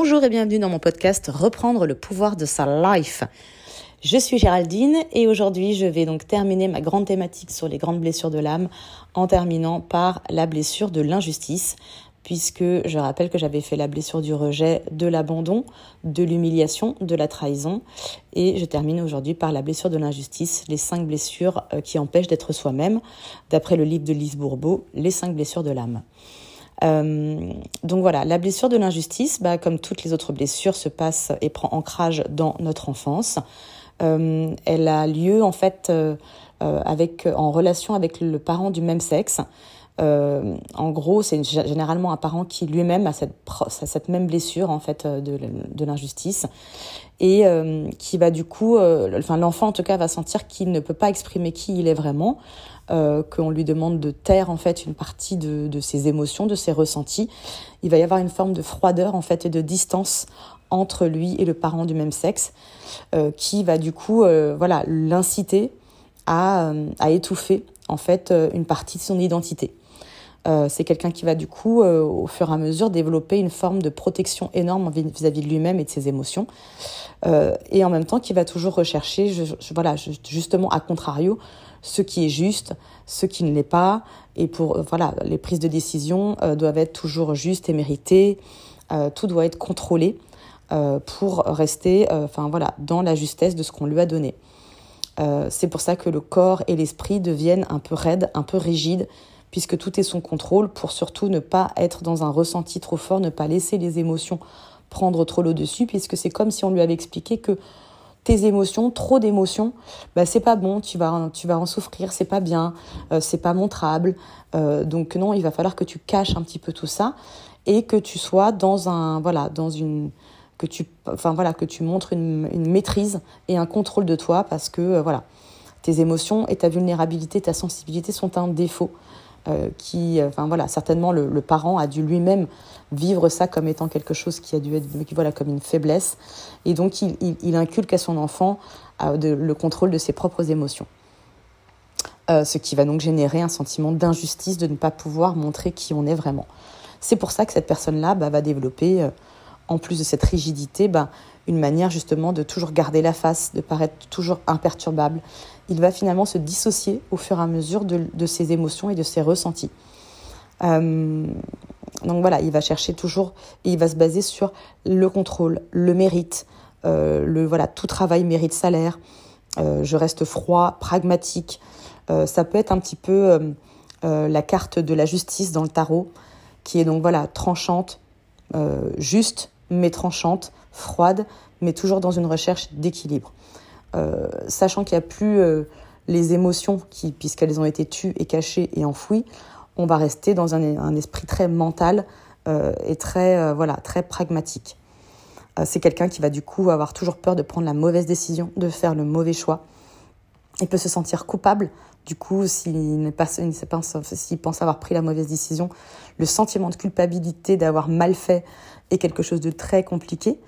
Bonjour et bienvenue dans mon podcast Reprendre le pouvoir de sa life. Je suis Géraldine et aujourd'hui je vais donc terminer ma grande thématique sur les grandes blessures de l'âme en terminant par la blessure de l'injustice puisque je rappelle que j'avais fait la blessure du rejet, de l'abandon, de l'humiliation, de la trahison et je termine aujourd'hui par la blessure de l'injustice, les cinq blessures euh, qui empêchent d'être soi-même d'après le livre de Lise Bourbeau, Les cinq blessures de l'âme. Euh, donc voilà, la blessure de l'injustice, bah, comme toutes les autres blessures, se passe et prend ancrage dans notre enfance. Euh, elle a lieu en fait euh, avec, en relation avec le parent du même sexe. Euh, en gros, c'est généralement un parent qui lui-même a cette, cette, même blessure en fait de, de l'injustice et euh, qui va du coup, euh, enfin l'enfant en tout cas va sentir qu'il ne peut pas exprimer qui il est vraiment, qu'on lui demande de taire en fait une partie de, ses émotions, de ses ressentis. Il va y avoir une forme de froideur en fait et de distance entre lui et le parent du même sexe, qui va du coup, voilà, l'inciter à, à étouffer en fait une partie de son identité. Euh, c'est quelqu'un qui va du coup, euh, au fur et à mesure, développer une forme de protection énorme vis-à-vis de lui-même et de ses émotions. Euh, et en même temps, qui va toujours rechercher, voilà, justement, à contrario, ce qui est juste, ce qui ne l'est pas. Et pour, voilà, les prises de décision doivent être toujours justes et méritées. tout doit être contrôlé pour rester, enfin voilà, dans la justesse de ce qu'on lui a donné. c'est pour ça que le corps et l'esprit deviennent un peu raides, un peu rigides, puisque tout est son contrôle pour surtout ne pas être dans un ressenti trop fort, ne pas laisser les émotions prendre trop le dessus, puisque c'est comme si on lui avait expliqué que tes émotions, trop d'émotions, bah c'est pas bon, tu vas, en souffrir, c'est pas bien, euh, c'est pas montrable. Euh, donc non, il va falloir que tu caches un petit peu tout ça et que tu sois dans un, voilà, dans une, que tu, enfin voilà, que tu montres une, une maîtrise et un contrôle de toi parce que euh, voilà, tes émotions et ta vulnérabilité, ta sensibilité sont un défaut. Euh, qui, enfin voilà, certainement le, parent a dû lui-même vivre ça comme étant quelque chose qui a dû être voilà comme une faiblesse, et donc il, inculque à son enfant euh, le contrôle de ses propres émotions. Euh, ce qui va donc générer un sentiment d'injustice de ne pas pouvoir montrer qui on est vraiment. C'est pour ça que cette personne-là bah, va développer, en plus de cette rigidité, bah, une manière justement de toujours garder la face, de paraître toujours imperturbable. Il va finalement se dissocier au fur et à mesure de, ses émotions et de ses ressentis. Euh, donc voilà, il va chercher toujours et il va se baser sur le contrôle, le mérite, euh, le voilà, tout travail mérite salaire. Euh, je reste froid, pragmatique. ça peut être un petit peu la carte de la justice dans le tarot, qui est donc voilà tranchante, juste mais tranchante, froide, mais toujours dans une recherche d'équilibre. Euh, sachant qu'il n'y a plus euh, les émotions qui, puisqu'elles ont été tues et cachées et enfouies, on va rester dans un, esprit très mental euh, et très, voilà, très pragmatique. c'est quelqu'un qui va du coup avoir toujours peur de prendre la mauvaise décision, de faire le mauvais choix. Il peut se sentir coupable, du coup, s'il pense avoir pris la mauvaise décision, le sentiment de culpabilité d'avoir mal fait est quelque chose de très compliqué.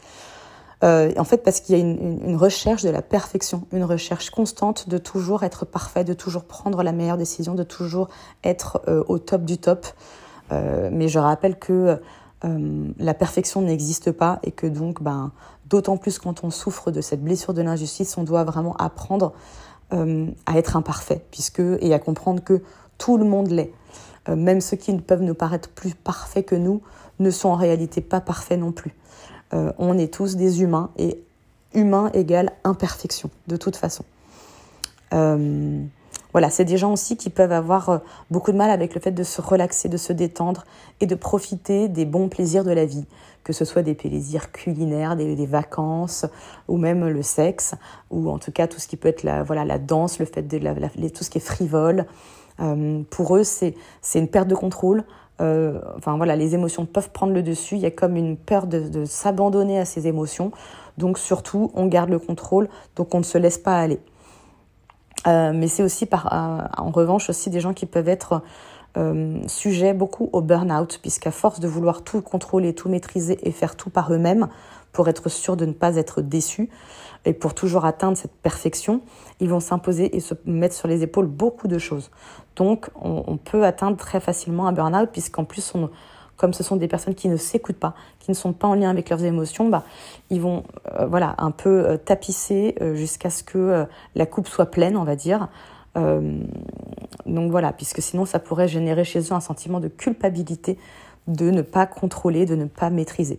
Euh, en fait, parce qu'il y a une, recherche de la perfection, une recherche constante de toujours être parfait, de toujours prendre la meilleure décision, de toujours être euh, au top du top. Euh, mais je rappelle que la perfection n'existe pas et que donc, ben, d'autant plus quand on souffre de cette blessure de l'injustice, on doit vraiment apprendre à être imparfait, puisque et à comprendre que tout le monde l'est. même ceux qui peuvent nous paraître plus parfaits que nous ne sont en réalité pas parfaits non plus. Euh, on est tous des humains et humain égale imperfection de toute façon. Euh, voilà, c'est des gens aussi qui peuvent avoir euh, beaucoup de mal avec le fait de se relaxer, de se détendre et de profiter des bons plaisirs de la vie, que ce soit des plaisirs culinaires, des, vacances ou même le sexe, ou en tout cas tout ce qui peut être la, voilà, la danse, le fait de la, tout ce qui est frivole. pour eux, c'est une perte de contrôle, euh, enfin voilà, les émotions peuvent prendre le dessus. Il y a comme une peur de, s'abandonner à ces émotions. Donc surtout, on garde le contrôle, donc on ne se laisse pas aller. Euh, mais c'est aussi par, euh, en revanche aussi des gens qui peuvent être sujets beaucoup au burn-out, puisqu'à force de vouloir tout contrôler, tout maîtriser et faire tout par eux-mêmes, pour être sûr de ne pas être déçus, et pour toujours atteindre cette perfection, ils vont s'imposer et se mettre sur les épaules beaucoup de choses. Donc, on, peut atteindre très facilement un burn-out, puisqu'en plus, on, comme ce sont des personnes qui ne s'écoutent pas, qui ne sont pas en lien avec leurs émotions, bah, ils vont euh, voilà, un peu euh, tapisser euh, jusqu'à ce que la coupe soit pleine, on va dire. donc voilà, puisque sinon ça pourrait générer chez eux un sentiment de culpabilité de ne pas contrôler, de ne pas maîtriser.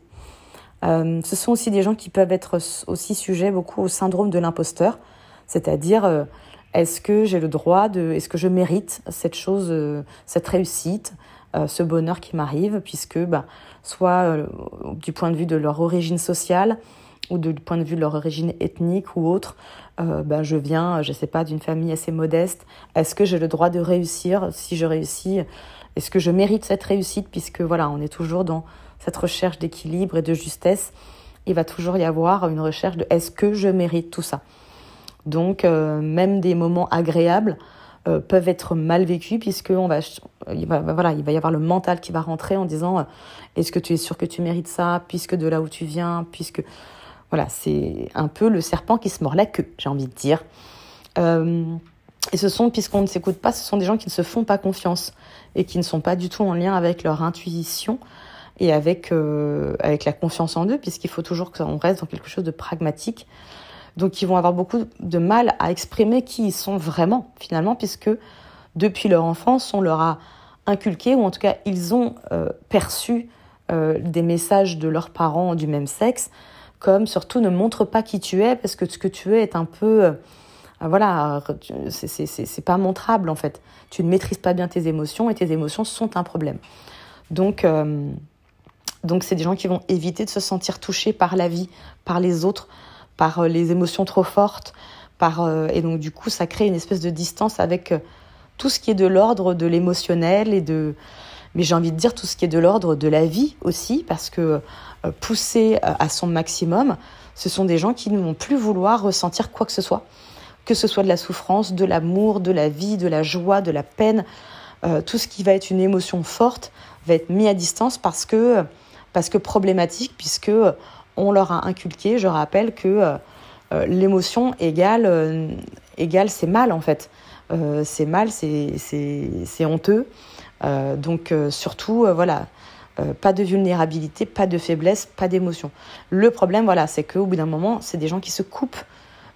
ce sont aussi des gens qui peuvent être aussi sujets beaucoup au syndrome de l'imposteur, c'est-à-dire est-ce que j'ai le droit de, est-ce que je mérite cette chose, cette réussite, euh, ce bonheur qui m'arrive, puisque bah, soit euh, du point de vue de leur origine sociale ou du point de vue de leur origine ethnique ou autre, euh, bah, je viens, je sais pas, d'une famille assez modeste. Est-ce que j'ai le droit de réussir Si je réussis, est-ce que je mérite cette réussite? Puisque voilà, on est toujours dans cette recherche d'équilibre et de justesse. Il va toujours y avoir une recherche de est-ce que je mérite tout ça? Donc, même des moments agréables, euh, peuvent être mal vécus puisque on va, il va, voilà, il va y avoir le mental qui va rentrer en disant euh, est-ce que tu es sûr que tu mérites ça puisque de là où tu viens puisque voilà c'est un peu le serpent qui se mord la queue j'ai envie de dire. Euh, et ce sont puisqu'on ne s'écoute pas ce sont des gens qui ne se font pas confiance et qui ne sont pas du tout en lien avec leur intuition et avec avec la confiance en eux puisqu'il faut toujours qu'on reste dans quelque chose de pragmatique donc ils vont avoir beaucoup de mal à exprimer qui ils sont vraiment finalement, puisque depuis leur enfance, on leur a inculqué, ou en tout cas ils ont euh, perçu euh, des messages de leurs parents du même sexe, comme surtout ne montre pas qui tu es, parce que ce que tu es est un peu... Euh, voilà, c'est pas montrable en fait. Tu ne maîtrises pas bien tes émotions et tes émotions sont un problème. Donc, donc c'est des gens qui vont éviter de se sentir touchés par la vie, par les autres, par euh, les émotions trop fortes, par, euh, et donc du coup ça crée une espèce de distance avec euh, tout ce qui est de l'ordre de l'émotionnel et de, mais j'ai envie de dire tout ce qui est de l'ordre de la vie aussi, parce que pousser à son maximum, ce sont des gens qui ne vont plus vouloir ressentir quoi que ce soit, que ce soit de la souffrance, de l'amour, de la vie, de la joie, de la peine, tout ce qui va être une émotion forte va être mis à distance parce que parce que problématique, puisque on leur a inculqué, je rappelle, que euh, euh, l'émotion égale, euh, c'est mal en fait. c'est mal, c'est honteux. donc surtout, voilà, pas de vulnérabilité, pas de faiblesse, pas d'émotion. Le problème, voilà, c'est qu'au bout d'un moment, c'est des gens qui se coupent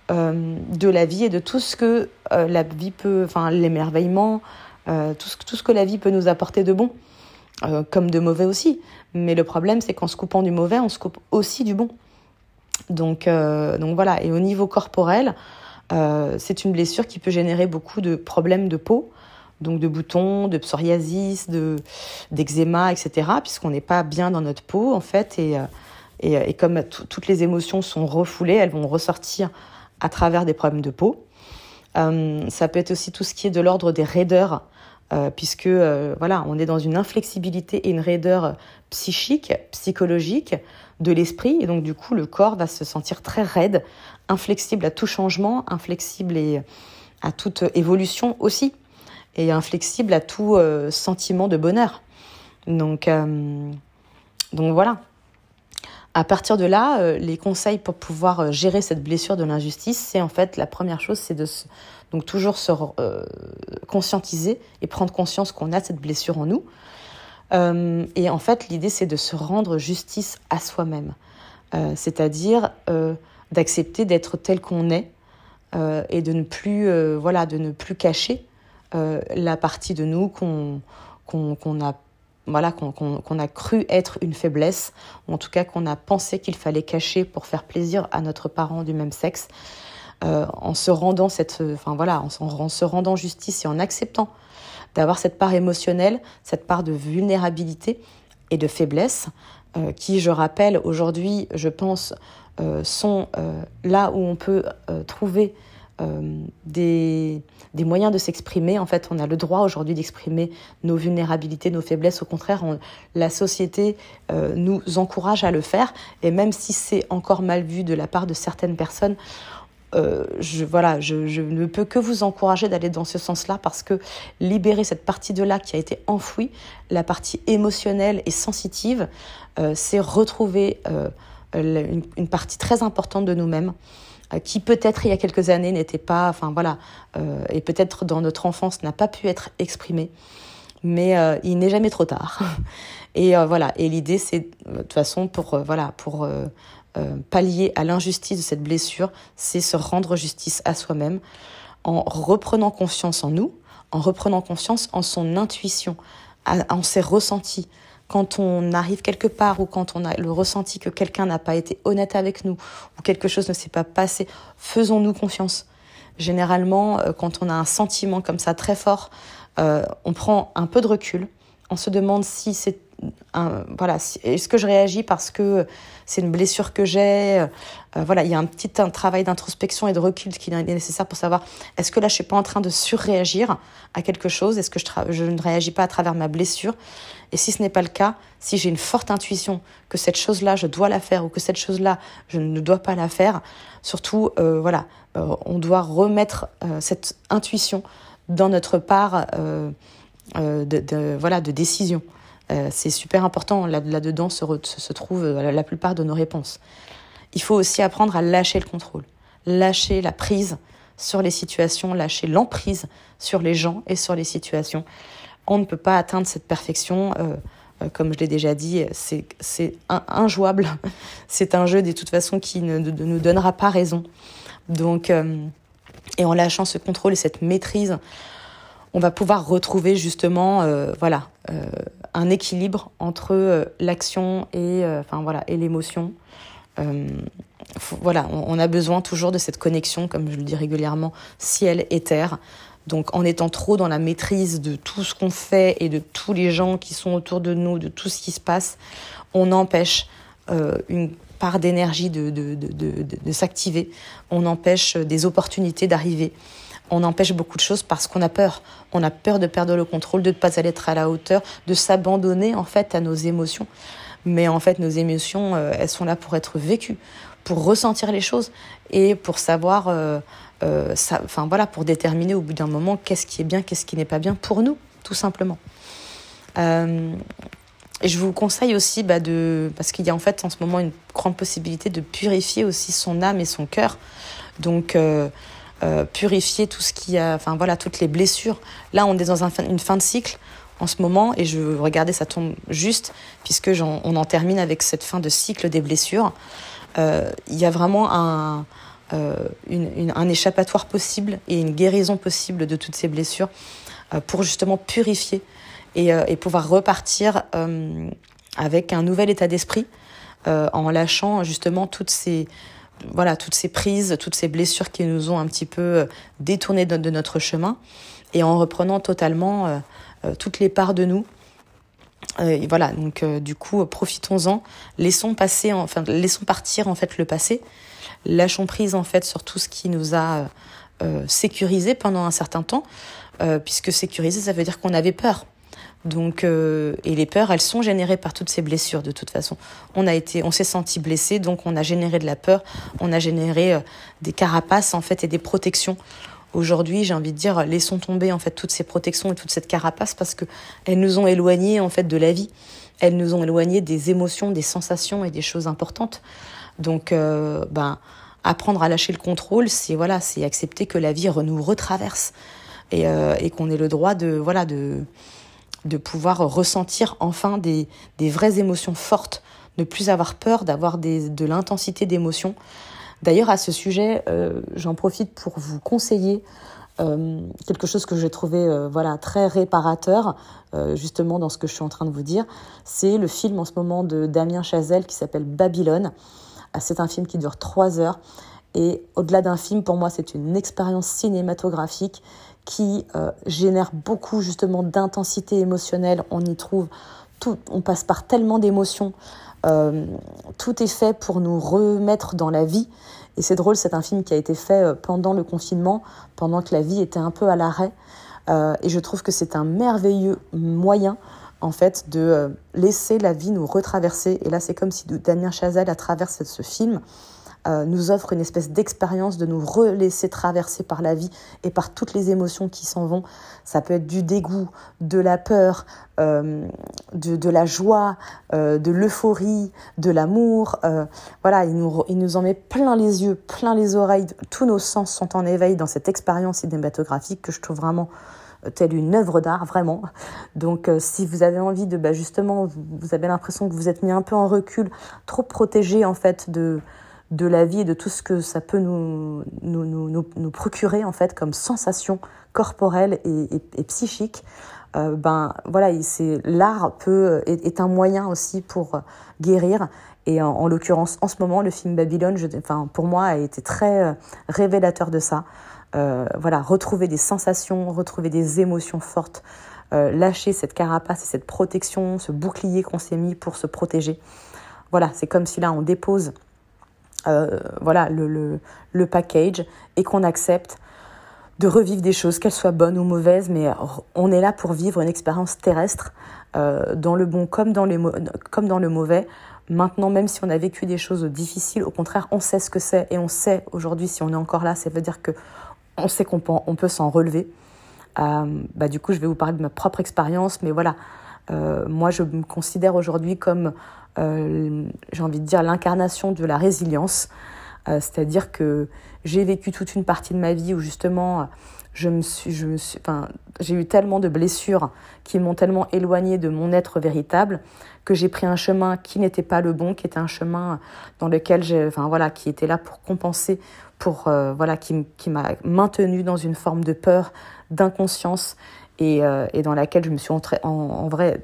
de la vie et de tout ce que la vie peut, enfin l'émerveillement, tout ce que la vie peut nous apporter de bon. Euh, comme de mauvais aussi. Mais le problème, c'est qu'en se coupant du mauvais, on se coupe aussi du bon. Donc, euh, donc voilà. Et au niveau corporel, euh, c'est une blessure qui peut générer beaucoup de problèmes de peau, donc de boutons, de psoriasis, de d'eczéma, etc. Puisqu'on n'est pas bien dans notre peau en fait, et et, et comme toutes les émotions sont refoulées, elles vont ressortir à travers des problèmes de peau. ça peut être aussi tout ce qui est de l'ordre des raideurs euh, puisque euh, voilà, on est dans une inflexibilité et une raideur psychique, psychologique de l'esprit, et donc du coup le corps va se sentir très raide, inflexible à tout changement, inflexible et à toute évolution aussi, et inflexible à tout euh, sentiment de bonheur. Donc, donc voilà. À partir de là, les conseils pour pouvoir gérer cette blessure de l'injustice, c'est en fait la première chose, c'est de donc toujours se euh, conscientiser et prendre conscience qu'on a cette blessure en nous. Euh, et en fait, l'idée, c'est de se rendre justice à soi-même. Euh, c'est-à-dire d'accepter d'être tel qu'on est et de ne plus, voilà, de ne plus cacher la partie de nous qu'on qu'on a voilà, qu'on a cru être une faiblesse, ou en tout cas qu'on a pensé qu'il fallait cacher pour faire plaisir à notre parent du même sexe. Euh, en se rendant cette, enfin voilà, en, se rendant justice et en acceptant d'avoir cette part émotionnelle, cette part de vulnérabilité et de faiblesse, euh, qui, je rappelle, aujourd'hui, je pense, euh, sont là où on peut trouver des, des, moyens de s'exprimer. En fait, on a le droit aujourd'hui d'exprimer nos vulnérabilités, nos faiblesses. Au contraire, la société nous encourage à le faire. Et même si c'est encore mal vu de la part de certaines personnes, euh, je, voilà, je, ne peux que vous encourager d'aller dans ce sens-là parce que libérer cette partie de là qui a été enfouie, la partie émotionnelle et sensitive, euh, c'est retrouver euh, une, partie très importante de nous-mêmes qui peut-être il y a quelques années n'était pas, enfin voilà, et peut-être dans notre enfance n'a pas pu être exprimée. mais il n'est jamais trop tard. Et voilà. Et l'idée, c'est de toute façon pour voilà pour pallier à l'injustice de cette blessure, c'est se rendre justice à soi-même en reprenant confiance en nous, en reprenant confiance en son intuition, en ses ressentis. Quand on arrive quelque part ou quand on a le ressenti que quelqu'un n'a pas été honnête avec nous ou quelque chose ne s'est pas passé, faisons-nous confiance. Généralement, euh, quand on a un sentiment comme ça très fort, euh, on prend un peu de recul, on se demande si c'est voilà, est-ce que je réagis parce que c'est une blessure que j'ai euh, Voilà, il y a un petit travail d'introspection et de recul qui est nécessaire pour savoir est-ce que là je suis pas en train de surréagir à quelque chose? Est-ce que je, ne réagis pas à travers ma blessure? Et si ce n'est pas le cas, si j'ai une forte intuition que cette chose-là je dois la faire ou que cette chose-là je ne dois pas la faire, surtout euh, voilà, euh, on doit remettre cette intuition dans notre part de, voilà de décision. Euh, c'est super important. Là-dedans se, se, trouve euh, la plupart de nos réponses. Il faut aussi apprendre à lâcher le contrôle, lâcher la prise sur les situations, lâcher l'emprise sur les gens et sur les situations. On ne peut pas atteindre cette perfection. Euh, comme je l'ai déjà dit, c'est injouable. c'est un jeu de toute façon qui ne, nous donnera pas raison. Donc, et en lâchant ce contrôle et cette maîtrise, on va pouvoir retrouver justement, voilà, un équilibre entre euh, l'action et euh, enfin voilà et l'émotion. Euh, voilà, on, a besoin toujours de cette connexion, comme je le dis régulièrement, ciel et terre. Donc en étant trop dans la maîtrise de tout ce qu'on fait et de tous les gens qui sont autour de nous, de tout ce qui se passe, on empêche une part d'énergie de, de, de, de s'activer, on empêche des opportunités d'arriver on empêche beaucoup de choses parce qu'on a peur. On a peur de perdre le contrôle, de ne pas être à la hauteur, de s'abandonner en fait à nos émotions. Mais en fait, nos émotions, euh, elles sont là pour être vécues, pour ressentir les choses et pour savoir, euh, euh, voilà, pour déterminer au bout d'un moment qu'est-ce qui est bien, qu'est-ce qui n'est pas bien pour nous, tout simplement. et je vous conseille aussi bah, de, parce qu'il y a en fait en ce moment une grande possibilité de purifier aussi son âme et son cœur. Donc euh, purifier tout ce qui a, enfin voilà, toutes les blessures. Là, on est dans une fin de cycle en ce moment et je regardais, ça tombe juste puisque on en termine avec cette fin de cycle des blessures. Euh, il y a vraiment un, euh, un échappatoire possible et une guérison possible de toutes ces blessures pour justement purifier et pouvoir repartir avec un nouvel état d'esprit en lâchant justement toutes ces voilà, toutes ces prises, toutes ces blessures qui nous ont un petit peu euh, détourné de, notre chemin et en reprenant totalement euh, euh, toutes les parts de nous. voilà, donc du coup, profitons-en, laissons passer, enfin, laissons partir en fait le passé, lâchons prise en fait sur tout ce qui nous a sécurisé pendant un certain temps, puisque sécurisé, ça veut dire qu'on avait peur. Donc, euh, et les peurs, elles sont générées par toutes ces blessures de toute façon. On a été, on s'est senti blessé, donc on a généré de la peur, on a généré euh, des carapaces en fait et des protections. Aujourd'hui, j'ai envie de dire, laissons tomber en fait toutes ces protections et toute cette carapace parce que elles nous ont éloignés en fait de la vie. Elles nous ont éloignés des émotions, des sensations et des choses importantes. Donc, euh, ben, apprendre à lâcher le contrôle, c'est voilà, c'est accepter que la vie nous retraverse et, et qu'on ait le droit de voilà de de pouvoir ressentir enfin des, des vraies émotions fortes, ne plus avoir peur d'avoir de l'intensité d'émotions. D'ailleurs, à ce sujet, euh, j'en profite pour vous conseiller euh, quelque chose que j'ai trouvé euh, voilà très réparateur justement dans ce que je suis en train de vous dire. C'est le film en ce moment de Damien Chazelle qui s'appelle Babylone. C'est un film qui dure trois heures et au-delà d'un film, pour moi, c'est une expérience cinématographique qui euh, génère beaucoup justement d'intensité émotionnelle. On y trouve tout, on passe par tellement d'émotions. Euh, tout est fait pour nous remettre dans la vie. Et c'est drôle, c'est un film qui a été fait euh, pendant le confinement, pendant que la vie était un peu à l'arrêt. et je trouve que c'est un merveilleux moyen en fait de laisser la vie nous retraverser. Et là, c'est comme si Damien Chazelle, à travers ce film, euh, nous offre une espèce d'expérience de nous relaisser traverser par la vie et par toutes les émotions qui s'en vont. Ça peut être du dégoût, de la peur, euh, de, la joie, euh, de l'euphorie, de l'amour. Voilà, il nous, il nous en met plein les yeux, plein les oreilles. Tous nos sens sont en éveil dans cette expérience cinématographique que je trouve vraiment telle une œuvre d'art vraiment. Donc si vous avez envie de, bah, justement, vous avez l'impression que vous êtes mis un peu en recul, trop protégé en fait de de la vie et de tout ce que ça peut nous, nous, nous, nous procurer en fait comme sensation corporelle et, et, psychique, ben voilà, l'art peut est, un moyen aussi pour guérir et en, l'occurrence, en ce moment, le film Babylone, je, enfin, pour moi, a été très euh, révélateur de ça. Euh, voilà, retrouver des sensations, retrouver des émotions fortes, euh, lâcher cette carapace et cette protection, ce bouclier qu'on s'est mis pour se protéger. Voilà, c'est comme si là, on dépose euh, voilà, le, le, package et qu'on accepte de revivre des choses, qu'elles soient bonnes ou mauvaises, mais on est là pour vivre une expérience terrestre, euh, dans le bon comme dans, les, comme dans le mauvais. Maintenant, même si on a vécu des choses difficiles, au contraire, on sait ce que c'est et on sait aujourd'hui, si on est encore là, ça veut dire que on sait qu'on peut, on peut s'en relever. Euh, bah, du coup, je vais vous parler de ma propre expérience, mais voilà, moi, je me considère aujourd'hui comme, j'ai envie de dire, l'incarnation de la résilience. Euh, c'est-à-dire que j'ai vécu toute une partie de ma vie où justement je me suis, je me suis, enfin, j'ai eu tellement de blessures qui m'ont tellement éloignée de mon être véritable que j'ai pris un chemin qui n'était pas le bon, qui était un chemin dans lequel j'ai, enfin voilà, qui était là pour compenser, pour euh, voilà, qui, qui m'a maintenu dans une forme de peur, d'inconscience et, euh, et, dans laquelle je me suis en, en vrai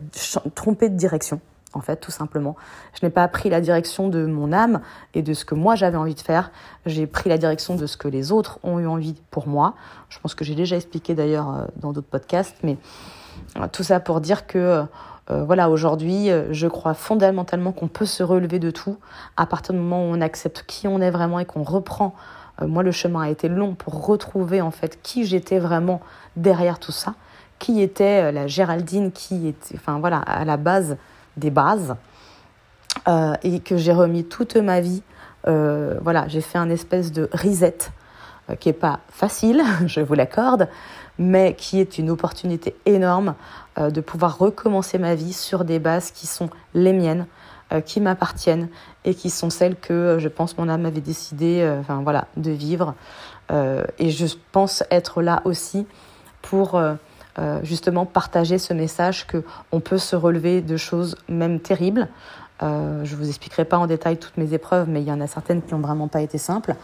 trompée de direction en fait, tout simplement. Je n'ai pas pris la direction de mon âme et de ce que moi j'avais envie de faire. J'ai pris la direction de ce que les autres ont eu envie pour moi. Je pense que j'ai déjà expliqué d'ailleurs euh, dans d'autres podcasts, mais euh, tout ça pour dire que euh, voilà, aujourd'hui, je crois fondamentalement qu'on peut se relever de tout à partir du moment où on accepte qui on est vraiment et qu'on reprend. moi, le chemin a été long pour retrouver en fait qui j'étais vraiment derrière tout ça, qui était la Géraldine, qui était, enfin voilà, à la base des bases euh, et que j'ai remis toute ma vie. Euh, voilà, j'ai fait un espèce de reset euh, qui est pas facile, je vous l'accorde, mais qui est une opportunité énorme de pouvoir recommencer ma vie sur des bases qui sont les miennes, qui m'appartiennent et qui sont celles que je pense mon âme avait décidé, voilà, de vivre. et je pense être là aussi pour euh, justement partager ce message que on peut se relever de choses même terribles. Euh, je vous expliquerai pas en détail toutes mes épreuves, mais il y en a certaines qui n'ont vraiment pas été simples.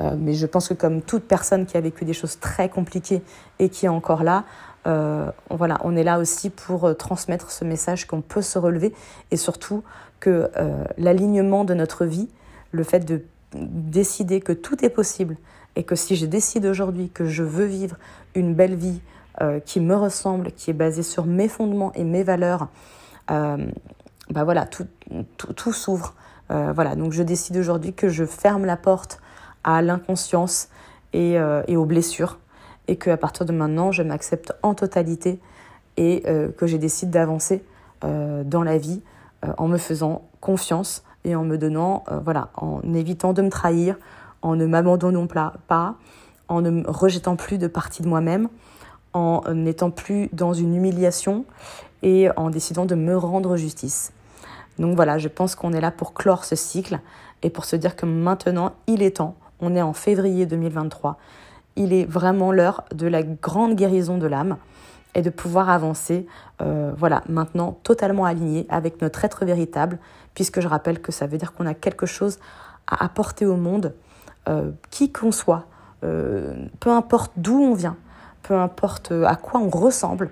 Euh, mais je pense que comme toute personne qui a vécu des choses très compliquées et qui est encore là, euh, voilà, on est là aussi pour transmettre ce message qu'on peut se relever et surtout que l'alignement de notre vie, le fait de décider que tout est possible et que si je décide aujourd'hui que je veux vivre une belle vie, euh, qui me ressemble, qui est basé sur mes fondements et mes valeurs, euh, bah voilà, tout, tout, s'ouvre. Euh, voilà, donc je décide aujourd'hui que je ferme la porte à l'inconscience et, aux blessures, et qu'à partir de maintenant, je m'accepte en totalité et que j'ai décidé d'avancer dans la vie en me faisant confiance et en me donnant, voilà, en évitant de me trahir, en ne m'abandonnant pas, en ne me rejetant plus de partie de moi-même, en n'étant plus dans une humiliation et en décidant de me rendre justice. Donc voilà, je pense qu'on est là pour clore ce cycle et pour se dire que maintenant, il est temps, on est en février 2023, il est vraiment l'heure de la grande guérison de l'âme et de pouvoir avancer, euh, voilà, maintenant totalement aligné avec notre être véritable, puisque je rappelle que ça veut dire qu'on a quelque chose à apporter au monde, euh, qui qu'on soit, euh, peu importe d'où on vient, peu importe à quoi on ressemble,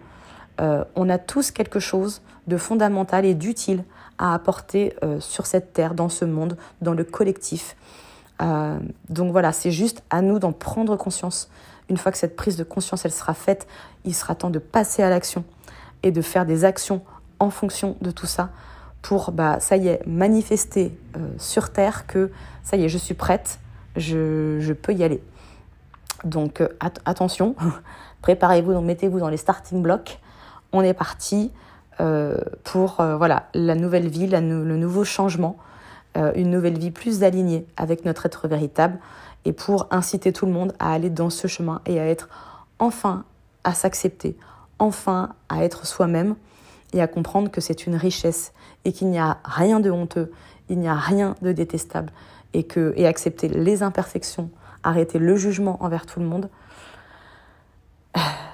euh, on a tous quelque chose de fondamental et d'utile à apporter euh, sur cette terre, dans ce monde, dans le collectif. Euh, donc voilà, c'est juste à nous d'en prendre conscience. Une fois que cette prise de conscience elle sera faite, il sera temps de passer à l'action et de faire des actions en fonction de tout ça pour, bah, ça y est, manifester sur Terre que ça y est, je suis prête, je, je peux y aller. Donc attention, préparez-vous, donc mettez-vous dans les starting blocks. On est parti euh, pour euh, voilà la nouvelle vie, le nouveau changement, euh, une nouvelle vie plus alignée avec notre être véritable et pour inciter tout le monde à aller dans ce chemin et à être enfin à s'accepter, enfin à être soi-même et à comprendre que c'est une richesse et qu'il n'y a rien de honteux, il n'y a rien de détestable et et accepter les imperfections, arrêter le jugement envers tout le monde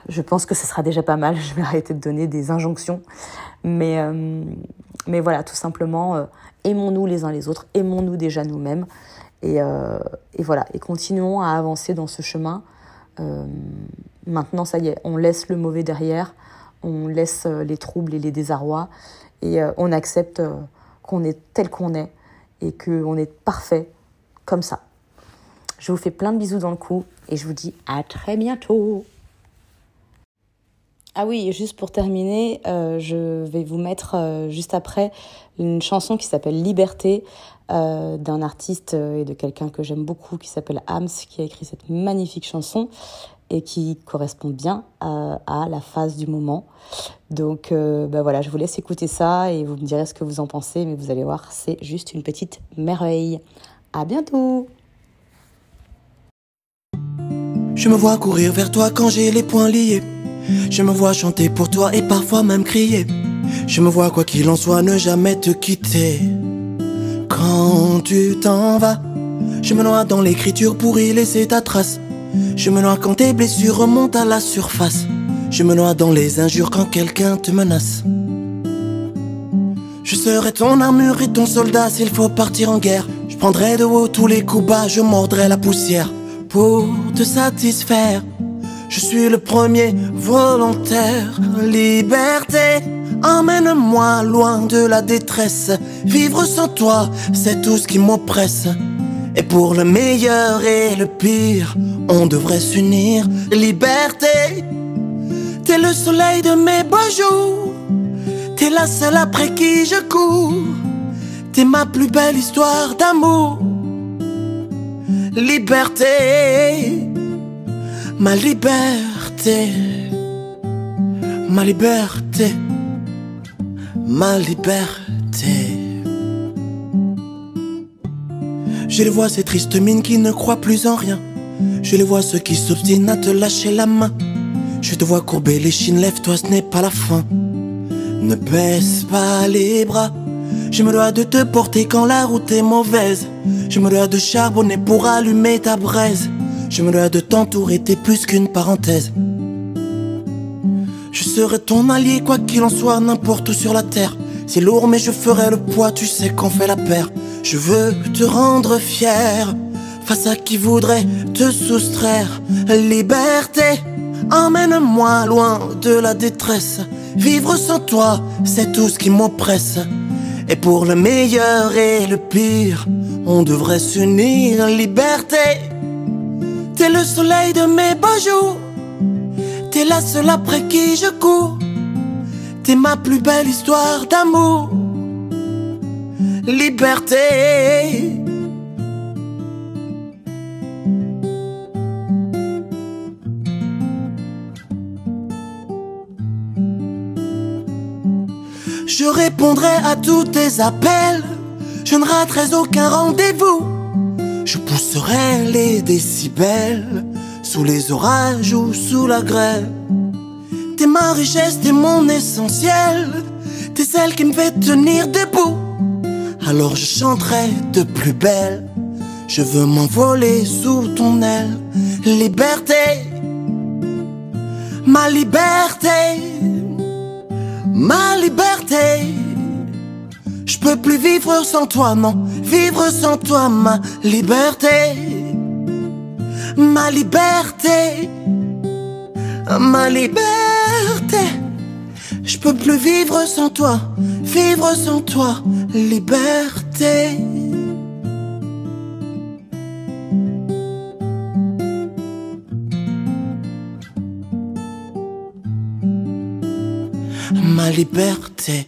je pense que ce sera déjà pas mal. Je vais arrêter de donner des injonctions. Mais, euh, mais voilà, tout simplement, euh, aimons-nous les uns les autres, aimons-nous déjà nous-mêmes. Et, euh, et, voilà, et continuons à avancer dans ce chemin. maintenant, ça y est, on laisse le mauvais derrière, on laisse les troubles et les désarrois, et on accepte qu'on est tel qu'on est et qu'on est parfait comme ça. Je vous fais plein de bisous dans le cou et je vous dis à très bientôt. Ah oui, juste pour terminer, euh, je vais vous mettre euh, juste après une chanson qui s'appelle Liberté euh, d'un artiste et de quelqu'un que j'aime beaucoup qui s'appelle Hams qui a écrit cette magnifique chanson et qui correspond bien à, la phase du moment. Donc ben voilà, je vous laisse écouter ça et vous me direz ce que vous en pensez, mais vous allez voir, c'est juste une petite merveille. À bientôt Je me vois courir vers toi quand j'ai les poings liés. Je me vois chanter pour toi et parfois même crier. Je me vois quoi qu'il en soit ne jamais te quitter. Quand tu t'en vas, je me noie dans l'écriture pour y laisser ta trace. Je me noie quand tes blessures remontent à la surface. Je me noie dans les injures quand quelqu'un te menace. Je serai ton armure et ton soldat s'il faut partir en guerre. Je prendrai de haut tous les coups bas, je mordrai la poussière pour te satisfaire. Je suis le premier volontaire. Liberté, emmène-moi loin de la détresse. Vivre sans toi, c'est tout ce qui m'oppresse. Et pour le meilleur et le pire, on devrait s'unir. Liberté, t'es le soleil de mes beaux jours. T'es la seule après qui je cours. T'es ma plus belle histoire d'amour. Liberté ma liberté, ma liberté, ma liberté. Je les vois ces tristes mines qui ne croient plus en rien. Je les vois ceux qui s'obstinent à te lâcher la main. Je te vois courber les chines, lève-toi, ce n'est pas la fin. Ne baisse pas les bras. Je me dois de te porter quand la route est mauvaise. Je me dois de charbonner pour allumer ta braise. Je me dois de t'entourer, t'es plus qu'une parenthèse. Je serai ton allié, quoi qu'il en soit, n'importe où sur la terre. C'est lourd, mais je ferai le poids, tu sais qu'on fait la paire. Je veux te rendre fier, face à qui voudrait te soustraire. Liberté, emmène-moi loin de la détresse. Vivre sans toi, c'est tout ce qui m'oppresse. Et pour le meilleur et le pire, on devrait s'unir. Liberté, T'es le soleil de mes beaux jours. T'es la seule après qui je cours. T'es ma plus belle histoire d'amour. Liberté. Je répondrai à tous tes appels. Je ne raterai aucun rendez-vous. Je pousserai les décibels sous les orages ou sous la grêle. T'es ma richesse, t'es mon essentiel. T'es celle qui me fait tenir debout. Alors je chanterai de plus belle. Je veux m'envoler sous ton aile. Liberté, ma liberté, ma liberté. Je peux plus vivre sans toi, non. Vivre sans toi, ma liberté. Ma liberté. Ma liberté. Je peux plus vivre sans toi. Vivre sans toi, liberté. Ma liberté.